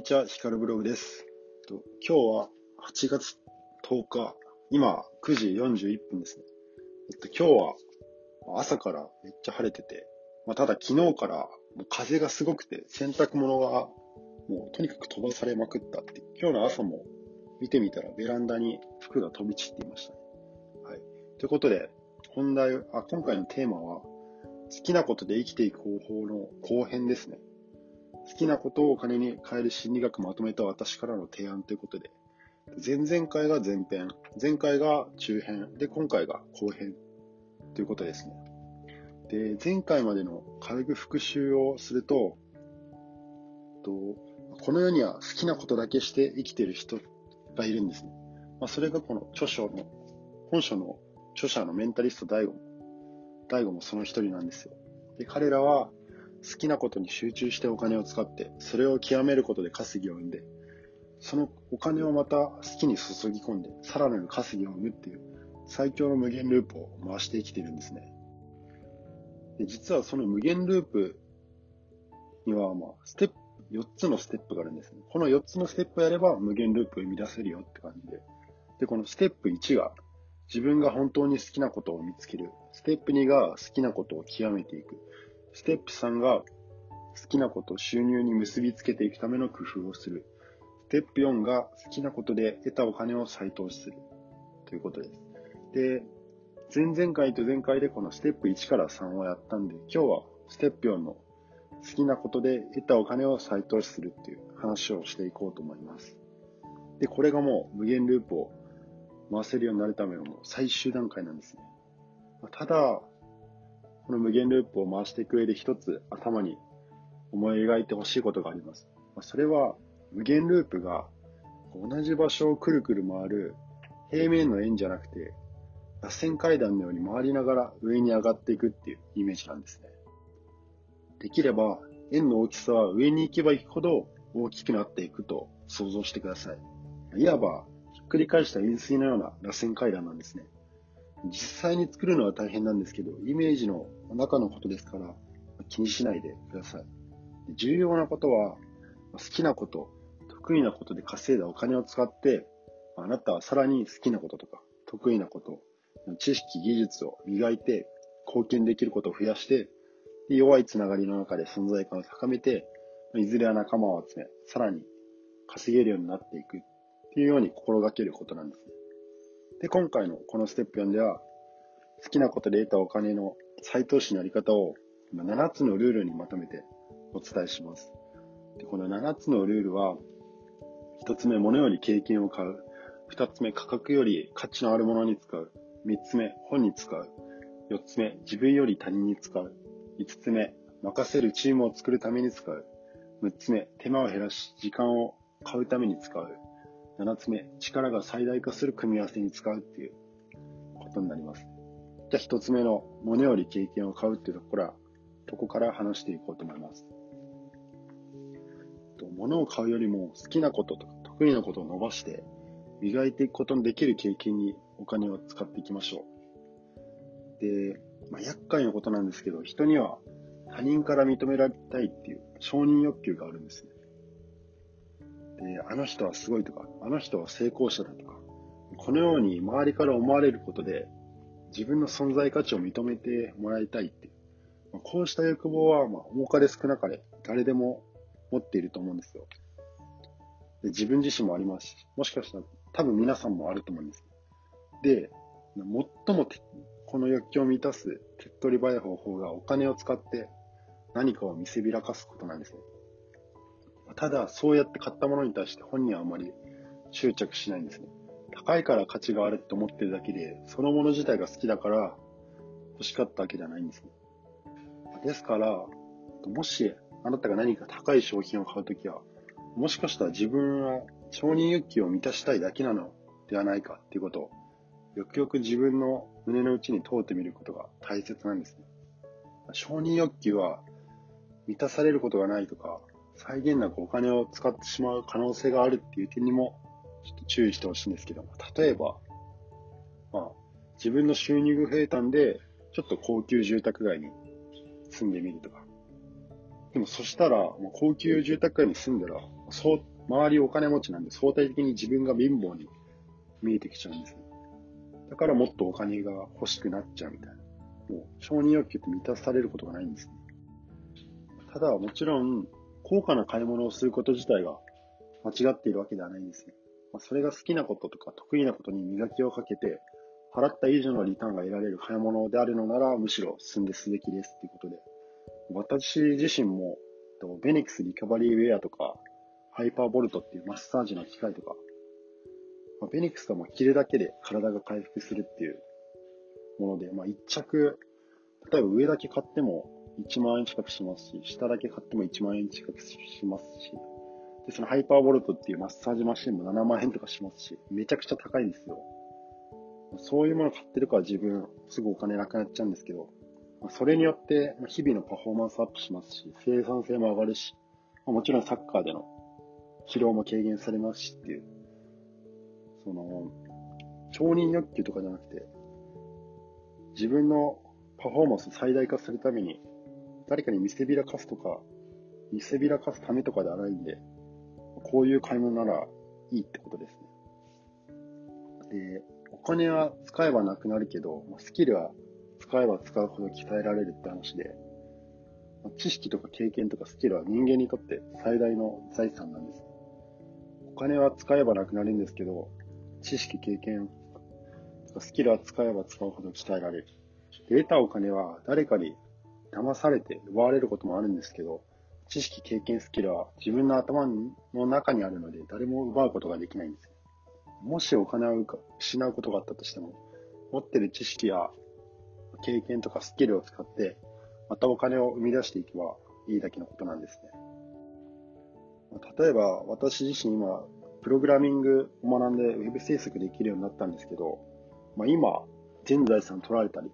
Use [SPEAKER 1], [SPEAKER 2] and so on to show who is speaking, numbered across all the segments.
[SPEAKER 1] にちは、ヒカルブログです。今日は8月10日、今9時41分ですね。今日は朝からめっちゃ晴れてて、まあ、ただ昨日からもう風がすごくて洗濯物がもうとにかく飛ばされまくったって、今日の朝も見てみたらベランダに服が飛び散っていましたね。はい。ということで、本題、あ、今回のテーマは、好きなことで生きていく方法の後編ですね。好きなことをお金に変える心理学まとめた私からの提案ということで、前々回が前編、前回が中編、で、今回が後編ということですね。で、前回までの軽く復習をすると、とこの世には好きなことだけして生きてる人がいるんですね。まあ、それがこの著書の、本書の著者のメンタリスト大悟も、大悟もその一人なんですよ。で、彼らは好きなことに集中してお金を使って、それを極めることで稼ぎを生んで、そのお金をまた好きに注ぎ込んで、さらなる稼ぎを生むっていう最強の無限ループを回して生きてるんですね。で実はその無限ループには、まあ、ステップ、4つのステップがあるんですね。この4つのステップをやれば無限ループを生み出せるよって感じで。で、このステップ1が自分が本当に好きなことを見つける。ステップ2が好きなことを極めていく。ステップ3が好きなことを収入に結びつけていくための工夫をする。ステップ4が好きなことで得たお金を再投資する。ということです。で、前々回と前回でこのステップ1から3をやったんで、今日はステップ4の好きなことで得たお金を再投資するっていう話をしていこうと思います。で、これがもう無限ループを回せるようになるための最終段階なんですね。ただ、この無限ループを回していく上で一つ頭に思い描いてほしいことがあります。それは無限ループが同じ場所をくるくる回る平面の円じゃなくて螺旋階段のように回りながら上に上がっていくっていうイメージなんですね。できれば円の大きさは上に行けば行くほど大きくなっていくと想像してください。いわばひっくり返した円錐のような螺旋階段なんですね。実際に作るのは大変なんですけど、イメージの中のことですから気にしないでください。重要なことは好きなこと、得意なことで稼いだお金を使って、あなたはさらに好きなこととか得意なこと、知識、技術を磨いて貢献できることを増やして、弱いつながりの中で存在感を高めて、いずれは仲間を集め、さらに稼げるようになっていくっていうように心がけることなんですね。で、今回のこのステップ4では、好きなことで得たお金の再投資のやり方を7つのルールにまとめてお伝えします。でこの7つのルールは、1つ目、物より経験を買う。2つ目、価格より価値のあるものに使う。3つ目、本に使う。4つ目、自分より他人に使う。5つ目、任せるチームを作るために使う。6つ目、手間を減らし、時間を買うために使う。7つ目、力が最大化する組み合わせに使うっていうことになります。じゃあ1つ目の物より経験を買うっていうところは、ここから話していこうと思います。物を買うよりも好きなこととか得意なことを伸ばして磨いていくことのできる経験にお金を使っていきましょう。で、まあ、厄介なことなんですけど、人には他人から認められたいっていう承認欲求があるんですね。で、あの人はすごいとか、あの人は成功者だとか、このように周りから思われることで自分の存在価値を認めてもらいたいっていう、まあ、こうした欲望は、まあ、多かれ少なかれ誰でも持っていると思うんですよ。で自分自身もありますし、もしかしたら多分皆さんもあると思うんです。で、最もこの欲求を満たす手っ取り早い方法がお金を使って何かを見せびらかすことなんですね。ただ、そうやって買ったものに対して本人はあまり執着しないんですね。高いから価値があるって思ってるだけで、そのもの自体が好きだから欲しかったわけじゃないんですね。ですから、もしあなたが何か高い商品を買うときは、もしかしたら自分は承認欲求を満たしたいだけなのではないかっていうことを、よくよく自分の胸の内に通ってみることが大切なんですね。承認欲求は満たされることがないとか、際限なくお金を使ってしまう可能性があるっていう点にもちょっと注意してほしいんですけども、例えば、まあ、自分の収入が増えたんで、ちょっと高級住宅街に住んでみるとか、でもそしたら、高級住宅街に住んだら、そう周りお金持ちなんで相対的に自分が貧乏に見えてきちゃうんですね。だからもっとお金が欲しくなっちゃうみたいな。もう承認欲求って満たされることがないんですね。ただもちろん、高価な買い物をすること自体が間違っているわけではないんですね。まあ、それが好きなこととか得意なことに磨きをかけて、払った以上のリターンが得られる買い物であるのなら、むしろ進んですべきですということで。私自身も、ベネックスリカバリーウェアとか、ハイパーボルトっていうマッサージの機械とか、まあ、ベネックスがも着るだけで体が回復するっていうもので、まあ、一着、例えば上だけ買っても1万円近くしますし、下だけ買っても1万円近くしますし、で、そのハイパーボルトっていうマッサージマシンも7万円とかしますし、めちゃくちゃ高いんですよ。そういうもの買ってるから自分、すぐお金なくなっちゃうんですけど、それによって日々のパフォーマンスアップしますし、生産性も上がるし、もちろんサッカーでの疲労も軽減されますしっていう、その、承認欲求とかじゃなくて、自分のパフォーマンスを最大化するために、誰かに見せびらかすとか、見せびらかすためとかではないんで、こういう買い物ならいいってことですね。で、お金は使えばなくなるけど、スキルは使えば使うほど鍛えられるって話で、知識とか経験とかスキルは人間にとって最大の財産なんです。お金は使えばなくなるんですけど、知識、経験とかスキルは使えば使うほど鍛えられる。得たお金は誰かに騙されて奪われることもあるんですけど、知識、経験、スキルは自分の頭の中にあるので誰も奪うことができないんです。もしお金を失うことがあったとしても、持ってる知識や経験とかスキルを使って、またお金を生み出していけばいいだけのことなんですね。例えば、私自身今、プログラミングを学んで Web 制作できるようになったんですけど、まあ、今、全財産取られたり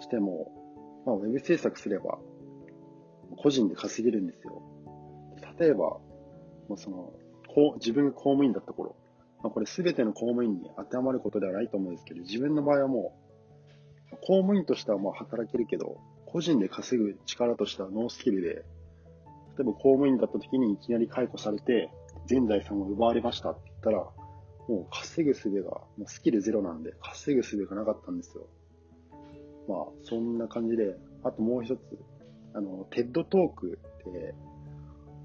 [SPEAKER 1] しても、まあ、Web 制作すれば個人で稼げるんですよ。例えば、もうその、自分が公務員だった頃、まあ、これ全ての公務員に当てはまることではないと思うんですけど、自分の場合はもう、公務員としてはまあ働けるけど、個人で稼ぐ力としてはノースキルで、例えば公務員だった時にいきなり解雇されて、全財産を奪われましたって言ったら、もう稼ぐ術が、もうスキルゼロなんで、稼ぐ術がなかったんですよ。まあ、そんな感じで、あともう一つ、あの、テッドトークで、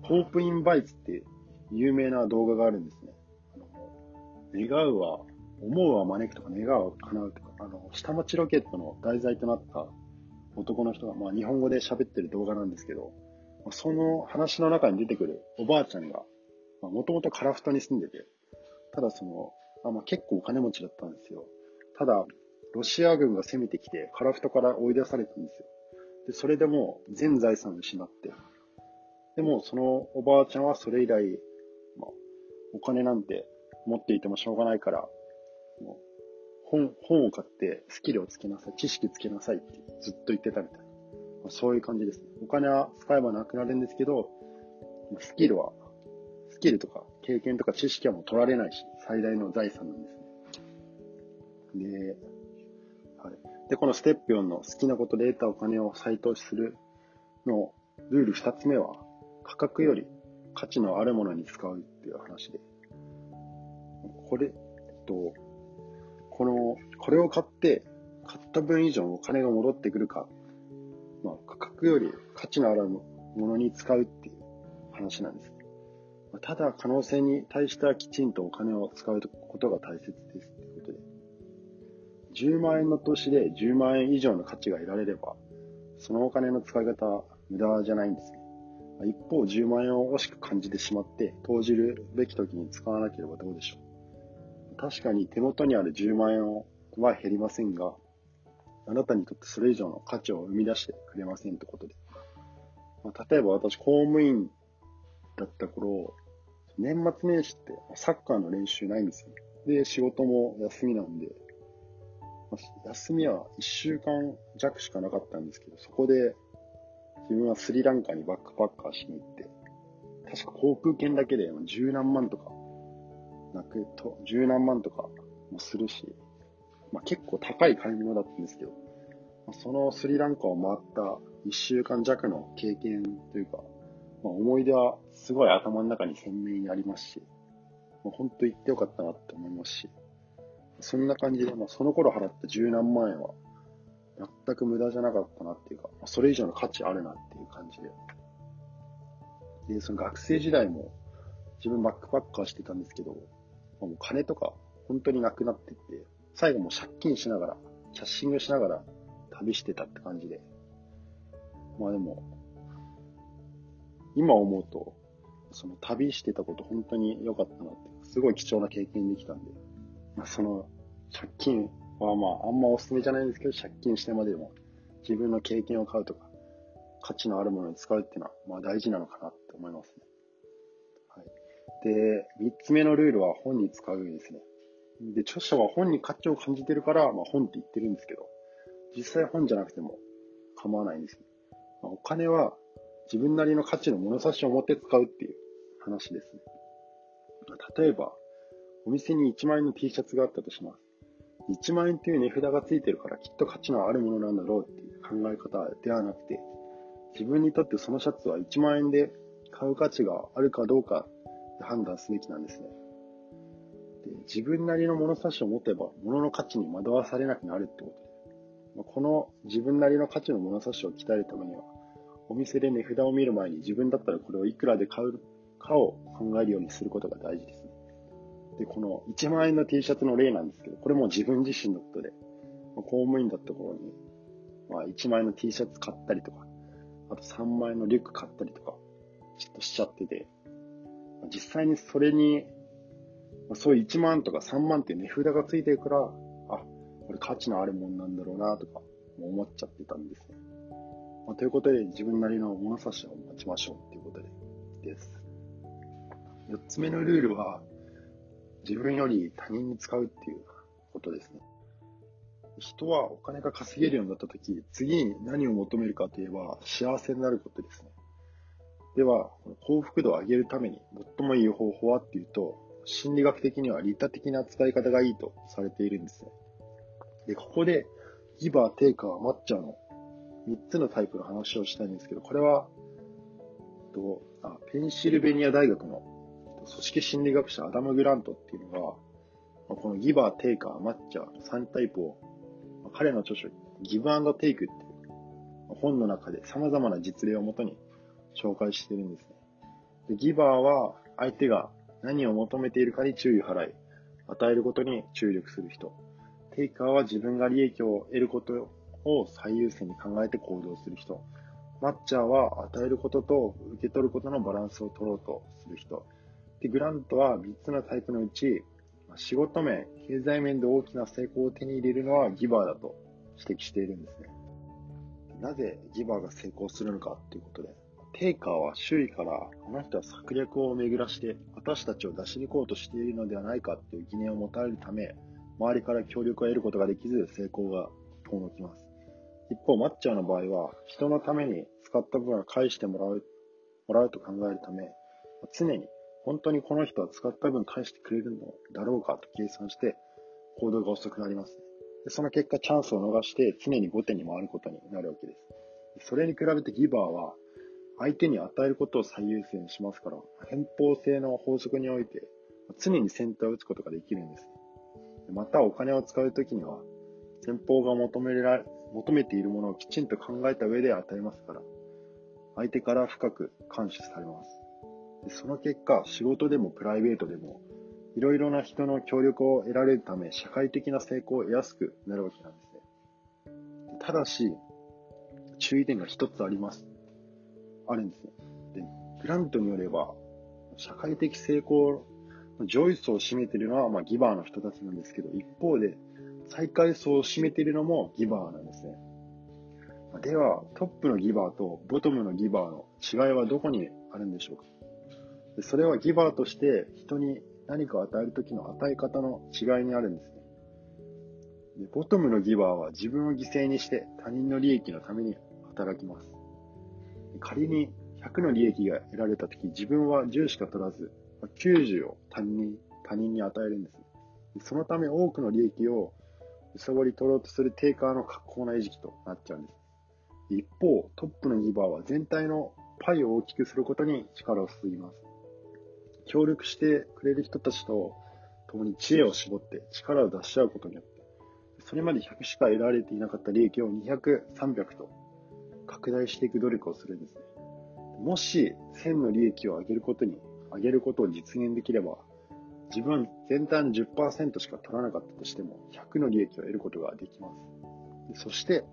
[SPEAKER 1] ホープインバイツって有名な動画があるんですね。あの願うは、思うは招くとか願うは叶うとか、あの、下町ロケットの題材となった男の人が、まあ日本語で喋ってる動画なんですけど、その話の中に出てくるおばあちゃんが、まあもともとカラフトに住んでて、ただその、あまあ、結構お金持ちだったんですよ。ただ、ロシア軍が攻めてきて、カラフトから追い出されたんですよ。で、それでも全財産を失って、でもそのおばあちゃんはそれ以来、まあ、お金なんて持っていてもしょうがないから、もう本、本を買ってスキルをつけなさい、知識つけなさいってずっと言ってたみたいな。まあ、そういう感じですね。お金は使えばなくなるんですけど、スキルは、スキルとか経験とか知識はもう取られないし、最大の財産なんですね。で、で、このステップ4の好きなことで得たお金を再投資するのルール2つ目は、価格より価値のあるものに使うっていう話で。これ、えっと、この、これを買って、買った分以上お金が戻ってくるか、まあ、価格より価値のあるものに使うっていう話なんです。ただ、可能性に対してはきちんとお金を使うことが大切です。10万円の投資で10万円以上の価値が得られれば、そのお金の使い方、無駄じゃないんですね。一方、10万円を惜しく感じてしまって、投じるべき時に使わなければどうでしょう。確かに手元にある10万円は減りませんが、あなたにとってそれ以上の価値を生み出してくれませんってことで。まあ、例えば私、公務員だった頃、年末年始ってサッカーの練習ないんですよ。で、仕事も休みなんで、休みは1週間弱しかなかったんですけど、そこで自分はスリランカにバックパッカーしに行って、確か航空券だけで十何万とか、なくと、十何万とかもするし、まあ、結構高い買い物だったんですけど、そのスリランカを回った1週間弱の経験というか、まあ、思い出はすごい頭の中に鮮明にありますし、本当行ってよかったなって思いますし、そんな感じで、まあ、その頃払った十何万円は、全く無駄じゃなかったなっていうか、それ以上の価値あるなっていう感じで。で、その学生時代も、自分バックパッカーしてたんですけど、もう金とか本当になくなってって、最後も借金しながら、キャッシングしながら旅してたって感じで。まあでも、今思うと、その旅してたこと本当に良かったなって、すごい貴重な経験できたんで、まあ、その借金はまああんまおすすめじゃないんですけど、借金してまでも自分の経験を買うとか、価値のあるものに使うっていうのはまあ大事なのかなって思いますね。はい。で、三つ目のルールは本に使うですね。で、著者は本に価値を感じてるから、まあ本って言ってるんですけど、実際本じゃなくても構わないんですね。まあ、お金は自分なりの価値の物差しを持って使うっていう話ですね。例えば、お店に1万円の T シャツがあったとします。1万円っていう値札がついてるからきっと価値のあるものなんだろうっていう考え方ではなくて、自分にとってそのシャツは1万円で買う価値があるかどうか判断すべきなんですね。で自分なりの物差しを持てば物の価値に惑わされなくなるってことで、この自分なりの価値の物差しを鍛えるためには、お店で値札を見る前に自分だったらこれをいくらで買うかを考えるようにすることが大事です。で、この1万円の T シャツの例なんですけど、これも自分自身のことで、ま、公務員だった頃に、まあ、1万円の T シャツ買ったりとか、あと3万円のリュック買ったりとか、ちょっとしちゃってて、まあ、実際にそれに、ま、そういう1万とか3万っていう値札がついてるから、あ、これ価値のあるもんなんだろうなとか思っちゃってたんですね。まあ、ということで、自分なりの物差しを持ちましょうということで、です。4つ目のルールは、自分より他人に使うっていうことですね。人はお金が稼げるようになったとき、次に何を求めるかといえば、幸せになることですね。では、幸福度を上げるために最もいい方法はっていうと、心理学的には利他的な使い方がいいとされているんですね。で、ここで、ギバー、テイカー、マッチャーの3つのタイプの話をしたいんですけど、これは、とあペンシルベニア大学の組織心理学者アダム・グラントっていうのが、このギバー、テイカー、マッチャー3タイプを、彼の著書、ギブアンドテイクっていう本の中で様々な実例をもとに紹介してるんですね。でギバーは相手が何を求めているかに注意払い、与えることに注力する人。テイカーは自分が利益を得ることを最優先に考えて行動する人。マッチャーは与えることと受け取ることのバランスを取ろうとする人。で、グラントは3つのタイプのうち、仕事面、経済面で大きな成功を手に入れるのはギバーだと指摘しているんですね。なぜギバーが成功するのかっていうことで、テイカーは周囲から、この人は策略を巡らして、私たちを出し抜こうとしているのではないかという疑念を持たれるため、周りから協力を得ることができず、成功が遠のきます。一方、マッチャーの場合は、人のために使った分は返してもらう、もらうと考えるため、常に本当にこの人は使った分返してくれるのだろうかと計算して行動が遅くなります、ね。でその結果チャンスを逃して常に後手に回ることになるわけです。それに比べてギバーは相手に与えることを最優先しますから、偏方性の法則において常に先手を打つことができるんです。またお金を使うときには先方が求められ、求めているものをきちんと考えた上で与えますから、相手から深く感謝されます。その結果、仕事でもプライベートでも、いろいろな人の協力を得られるため、社会的な成功を得やすくなるわけなんですね。ただし、注意点が一つあります。あるんですね。で、グラントによれば、社会的成功の上位層を占めているのは、まあ、ギバーの人たちなんですけど、一方で、最下位層を占めているのもギバーなんですね。では、トップのギバーとボトムのギバーの違いはどこにあるんでしょうかでそれはギバーとして人に何かを与えるときの与え方の違いにあるんですねで。ボトムのギバーは自分を犠牲にして他人の利益のために働きます。仮に100の利益が得られたとき、自分は10しか取らず、90を他人に他人に与えるんです。そのため多くの利益を揺さぼり取ろうとするテイカーの格好な餌食となっちゃうんです。一方、トップのギバーは全体のパイを大きくすることに力を注ぎます。協力してくれる人たちと共に知恵を絞って力を出し合うことによって、それまで100しか得られていなかった利益を200、300と拡大していく努力をするんですね。もし1000の利益を上げることに、上げることを実現できれば、自分は全体の10%しか取らなかったとしても、100の利益を得ることができます。そして、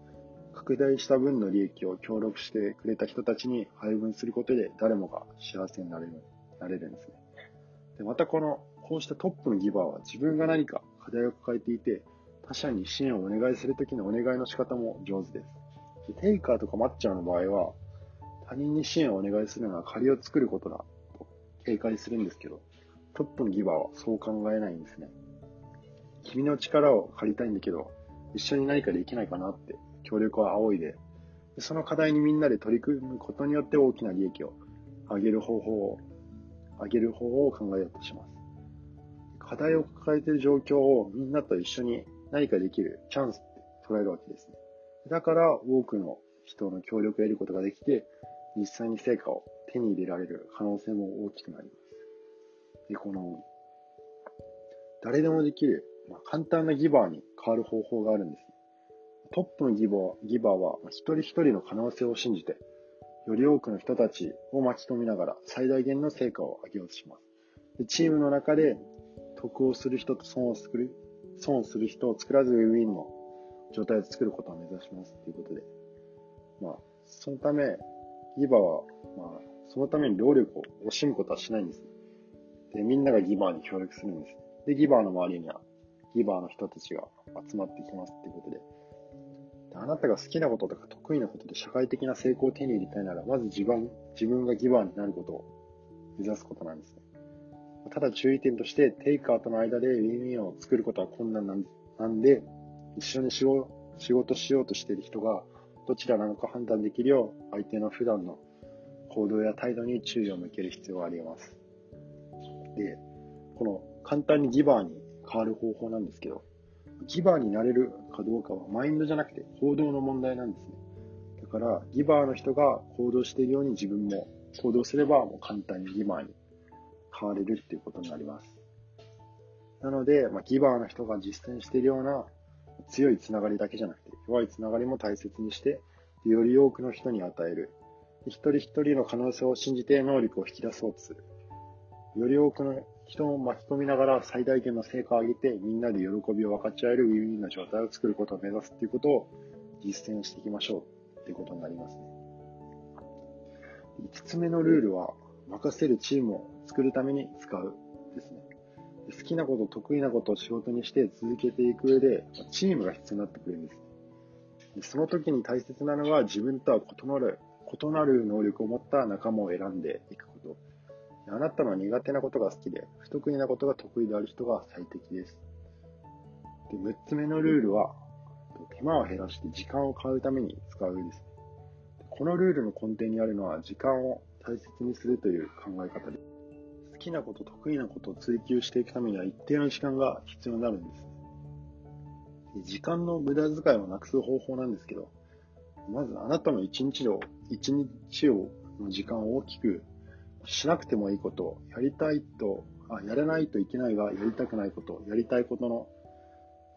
[SPEAKER 1] 拡大した分の利益を協力してくれた人たちに配分することで誰もが幸せになれる、なれるんですね。で、またこの、こうしたトップのギバーは自分が何か課題を抱えていて、他者に支援をお願いするときのお願いの仕方も上手です。でテイカーとかマッチャーの場合は、他人に支援をお願いするのは借りを作ることだと警戒するんですけど、トップのギバーはそう考えないんですね。君の力を借りたいんだけど、一緒に何かできないかなって協力は仰いで、その課題にみんなで取り組むことによって大きな利益を上げる方法を、上げる方法を考えようとします。課題を抱えている状況をみんなと一緒に何かできるチャンスって捉えるわけですね。だから多くの人の協力を得ることができて、実際に成果を手に入れられる可能性も大きくなります。で、この、誰でもできる、まあ、簡単なギバーに変わる方法があるんです。トップのギバーギバーは一人一人の可能性を信じて、より多くの人たちを巻き込みながら最大限の成果を上げようとします。でチームの中で得をする人と損をする、損をする人を作らずウィンウィンの状態を作ることを目指しますということで、まあ、そのため、ギバーは、まあ、そのために労力を惜しむことはしないんです。で、みんながギバーに協力するんです。で、ギバーの周りには、ギバーの人たちが集まってきますっていうこと、であなたが好きなこととか得意なことで社会的な成功を手に入れたいなら、まず自分、自分がギバーになることを目指すことなんですね。ただ注意点として、テイカーとの間でウィンウィンを作ることは困難なんで、一緒に仕事しようとしている人が、どちらなのか判断できるよう、相手の普段の行動や態度に注意を向ける必要があります。で、この簡単にギバーに変わる方法なんですけど、ギバーになれるかどうかはマインドじゃなくて行動の問題なんですね。だから、ギバーの人が行動しているように自分も行動すればもう簡単にギバーに変われるっていうことになります。なので、まあ、ギバーの人が実践しているような強いつながりだけじゃなくて、弱いつながりも大切にして、より多くの人に与える。一人一人の可能性を信じて能力を引き出そうとする。より多くの人を巻き込みながら最大限の成果を上げて、みんなで喜びを分かち合えるウィンウィンな状態を作ることを目指すっていうことを実践していきましょうっていうことになりますね。5つ目のルールは、任せるチームを作るために使うですね。好きなこと、得意なことを仕事にして続けていく上で、チームが必要になってくるんです。その時に大切なのは自分とは異なる、異なる能力を持った仲間を選んでいくこ。あなたの苦手なことが好きで、不得意なことが得意である人が最適です。で、6つ目のルールは、手間を減らして時間を買うために使うです。このルールの根底にあるのは、時間を大切にするという考え方です。好きなこと、得意なことを追求していくためには一定の時間が必要になるんです。時間の無駄遣いをなくす方法なんですけど、まずあなたの一日を、一日を、の時間を大きくしなくてもいいこと、やりたいと、あ、やらないといけないが、やりたくないこと、やりたいことの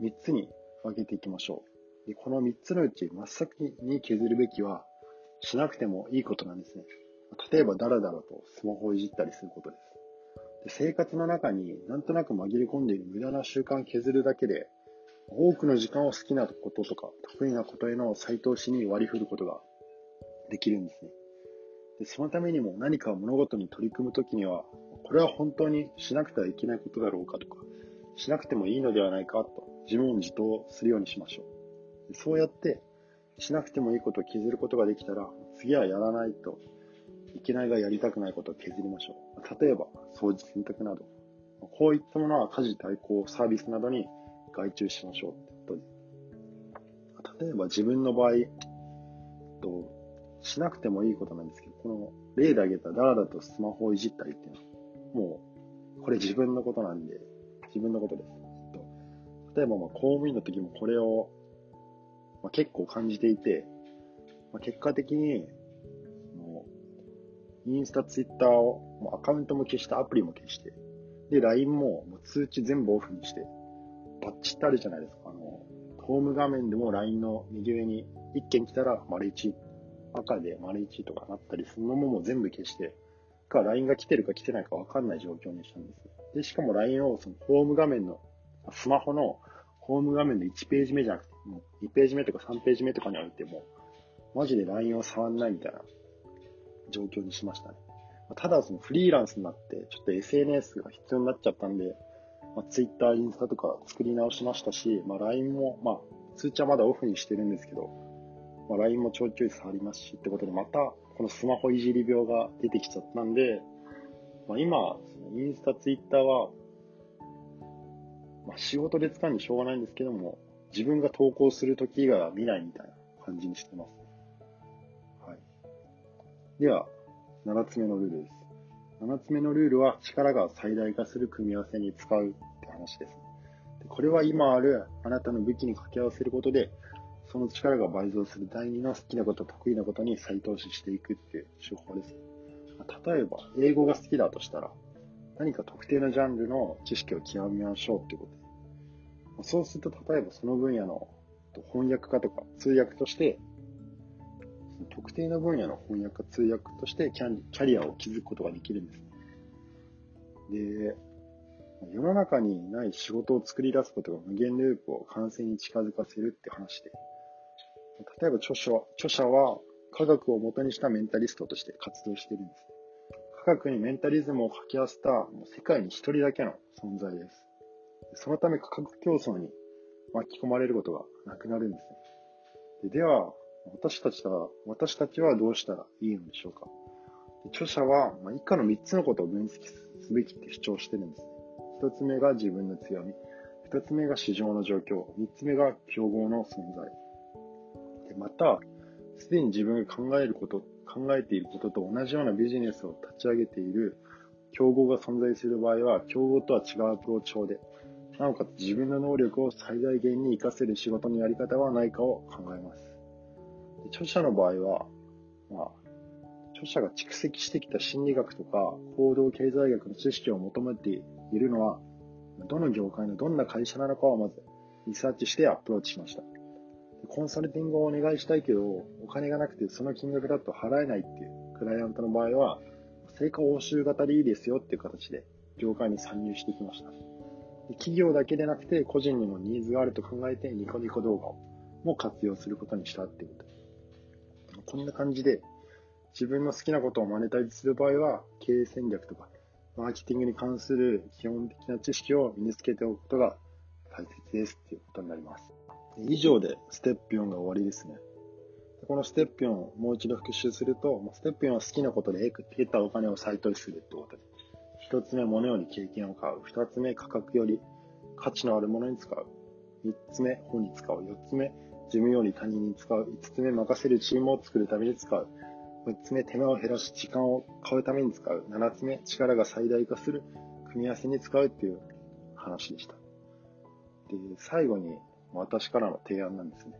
[SPEAKER 1] 3つに分けていきましょう。でこの3つのうち真っ先に削るべきは、しなくてもいいことなんですね。例えば、だらだらとスマホをいじったりすることです。で生活の中になんとなく紛れ込んでいる無駄な習慣を削るだけで、多くの時間を好きなこととか得意なことへの再投資に割り振ることができるんですね。でそのためにも何か物事に取り組むときには、これは本当にしなくてはいけないことだろうかとか、しなくてもいいのではないかと自問自答するようにしましょう。そうやって、しなくてもいいことを削ることができたら、次はやらないといけないがやりたくないことを削りましょう。例えば、掃除洗濯など。こういったものは家事代行サービスなどに外注しましょうと。例えば自分の場合、としなくてもいいことなんですけど、この例で挙げたダラダとスマホをいじったりっていうのは、もう、これ自分のことなんで、自分のことです。例えば、まあ、公務員の時もこれを、まあ、結構感じていて、まあ、結果的に、インスタ、ツイッターを、もうアカウントも消して、アプリも消して、で、LINE ももう通知全部オフにして、バッチってあるじゃないですか。あの、ホーム画面でも LINE の右上に1件来たら丸1、赤で丸1とかなったりするのもも全部消して、か LINE が来てるか来てないかわかんない状況にしたんです。で、しかも LINE をそのホーム画面の、スマホのホーム画面の1ページ目じゃなくて、もう2ページ目とか3ページ目とかに置いても、マジで LINE を触んないみたいな状況にしましたね。ただそのフリーランスになって、ちょっと SNS が必要になっちゃったんで、まあ、Twitter、インスタとか作り直しましたし、まあ、LINE も、まあ、通知はまだオフにしてるんですけど、まあ、LINE もちょいちょい触りますし、ってことで、また、このスマホいじり病が出てきちゃったんで、まあ、今、インスタ、ツイッターは、まあ、仕事で使うんでしょうがないんですけども、自分が投稿するとき以外は見ないみたいな感じにしてます。はい。では、7つ目のルールです。7つ目のルールは力が最大化する組み合わせに使うって話です。でこれは今あるあなたの武器に掛け合わせることで、その力が倍増する第二の好きなこと、得意なことに再投資していくっていう手法です。例えば、英語が好きだとしたら、何か特定のジャンルの知識を極めましょうってことです。そうすると、例えばその分野の翻訳家とか通訳として特定の分野の翻訳家通訳としてキャリアを築くことができるんです。で、世の中にない仕事を作り出すことが無限ループを完成に近づかせるって話で、例えば著者著者は科学を元にしたメンタリストとして活動しているんです。科学にメンタリズムを掛け合わせた世界に一人だけの存在です。そのため価格競争に巻き込まれることがなくなるんですね。ででは、私たちは、私たちはどうしたらいいのでしょうか著者は、まあ、以下の3つのことを分析すべきって主張してるんです。1つ目が自分の強み。2つ目が市場の状況。3つ目が競合の存在。でまた、すでに自分が考えること、考えていることと同じようなビジネスを立ち上げている競合が存在する場合は、競合とは違うアプローチ法で、なおかつ自分の能力を最大限に活かせる仕事のやり方はないかを考えます。著者の場合は、まあ、著者が蓄積してきた心理学とか行動経済学の知識を求めているのは、どの業界のどんな会社なのかをまずリサーチしてアプローチしました。コンサルティングをお願いしたいけど、お金がなくてその金額だと払えないっていうクライアントの場合は、成果報酬型でいいですよっていう形で業界に参入してきました。企業だけでなくて個人にもニーズがあると考えてニコニコ動画も活用することにしたっていうこと。こんな感じで、自分の好きなことをマネタイズする場合は、経営戦略とか、マーケティングに関する基本的な知識を身につけておくことが大切ですっていうことになります。以上でステップ4が終わりですね。このステップ4をもう一度復習すると、ステップ4は好きなことで得たお金を再投資するってことで。一つ目、物より経験を買う。二つ目、価格より価値のあるものに使う。三つ目、本に使う。四つ目、事務より他人に使う。5つ目、任せるチームを作るために使う。6つ目、手間を減らし時間を買うために使う。7つ目、力が最大化する組み合わせに使うっていう話でした。で、最後に私からの提案なんですね。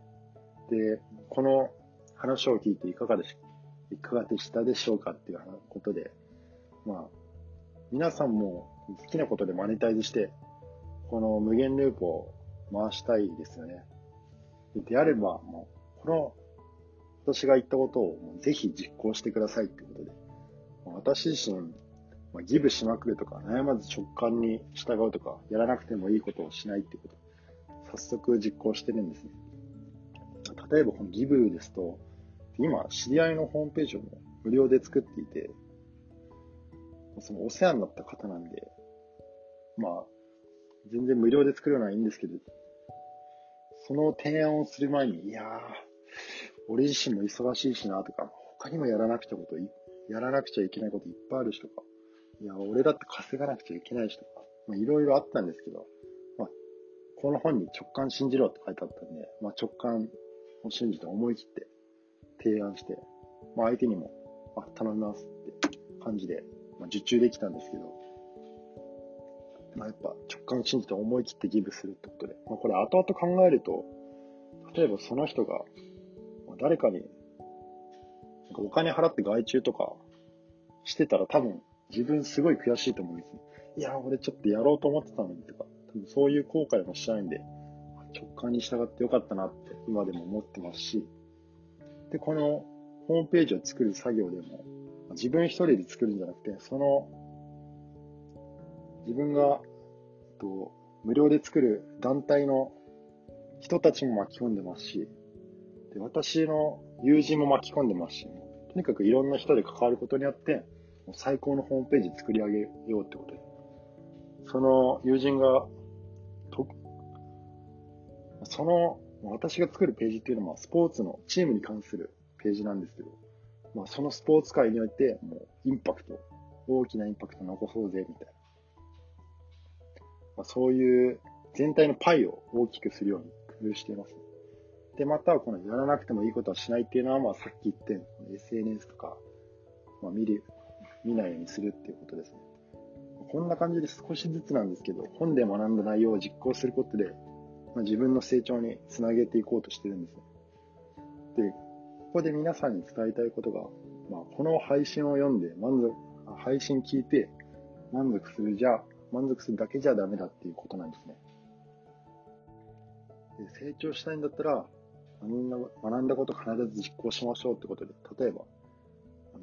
[SPEAKER 1] で、この話を聞いていかがでしいかがでしたでしょうかっていうことで、まあ、皆さんも好きなことでマネタイズして、この無限ループを回したいですよね。であれば、もう、この、私が言ったことをぜひ実行してくださいってことで、私自身、ま、ギブしまくるとか、悩まず直感に従うとか、やらなくてもいいことをしないってこと、早速実行してるんですね。例えばこのギブですと、今、知り合いのホームページを無料で作っていて、そのお世話になった方なんで、まあ、全然無料で作るのはいいんですけど、その提案をする前に、いやー、俺自身も忙しいしなとか、他にもやらなくちゃこと、やらなくちゃいけないこといっぱいあるしとか、いや、俺だって稼がなくちゃいけないしとか、まあ、いろいろあったんですけど、この本に直感信じろって書いてあったんで、まあ、直感を信じて思い切って提案して、まあ、相手にも、あ、頼みますって感じで、まあ、受注できたんですけど、まあ、やっぱ直感を信じて思い切ってギブするってことで、まあ、これ後々考えると、例えばその人が誰かにお金払って外注とかしてたら多分自分すごい悔しいと思うんですね。いや、俺ちょっとやろうと思ってたのにとか、多分そういう後悔もしないんで、直感に従ってよかったなって今でも思ってますし、で、このホームページを作る作業でも、自分一人で作るんじゃなくて、その、自分が、と、無料で作る団体の人たちも巻き込んでますし、で私の友人も巻き込んでますし、とにかくいろんな人で関わることによって、最高のホームページ作り上げようってことで。その友人が、その、私が作るページっていうのは、スポーツのチームに関するページなんですけど、まあ、そのスポーツ界において、もう、インパクト、大きなインパクト残そうぜ、みたいな。まあ、そういう全体のパイを大きくするように工夫しています。で、または、このやらなくてもいいことはしないっていうのは、まあ、さっき言ったように、SNS とか、まあ、見る、見ないようにするっていうことですね。こんな感じで少しずつなんですけど、本で学んだ内容を実行することで、まあ、自分の成長につなげていこうとしてるんですね。で、ここで皆さんに伝えたいことが、まあ、この配信を読んで満足、配信聞いて満足するじゃ、満足するだけじゃダメだっていうことなんですね。で成長したいんだったら、学んだ学んだこと必ず実行しましょうってことで、例えば、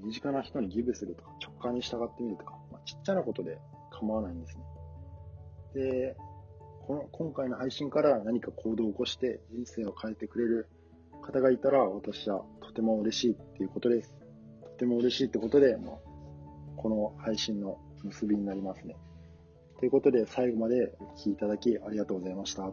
[SPEAKER 1] 身近な人にギブするとか、直感に従ってみるとか、まあ、ちっちゃなことで構わないんですね。で、この今回の配信から何か行動を起こして人生を変えてくれる方がいたら、私はとても嬉しいっていうことです。とても嬉しいってことで、もう、この配信の結びになりますね。ということで、最後までお聴きいただきありがとうございました。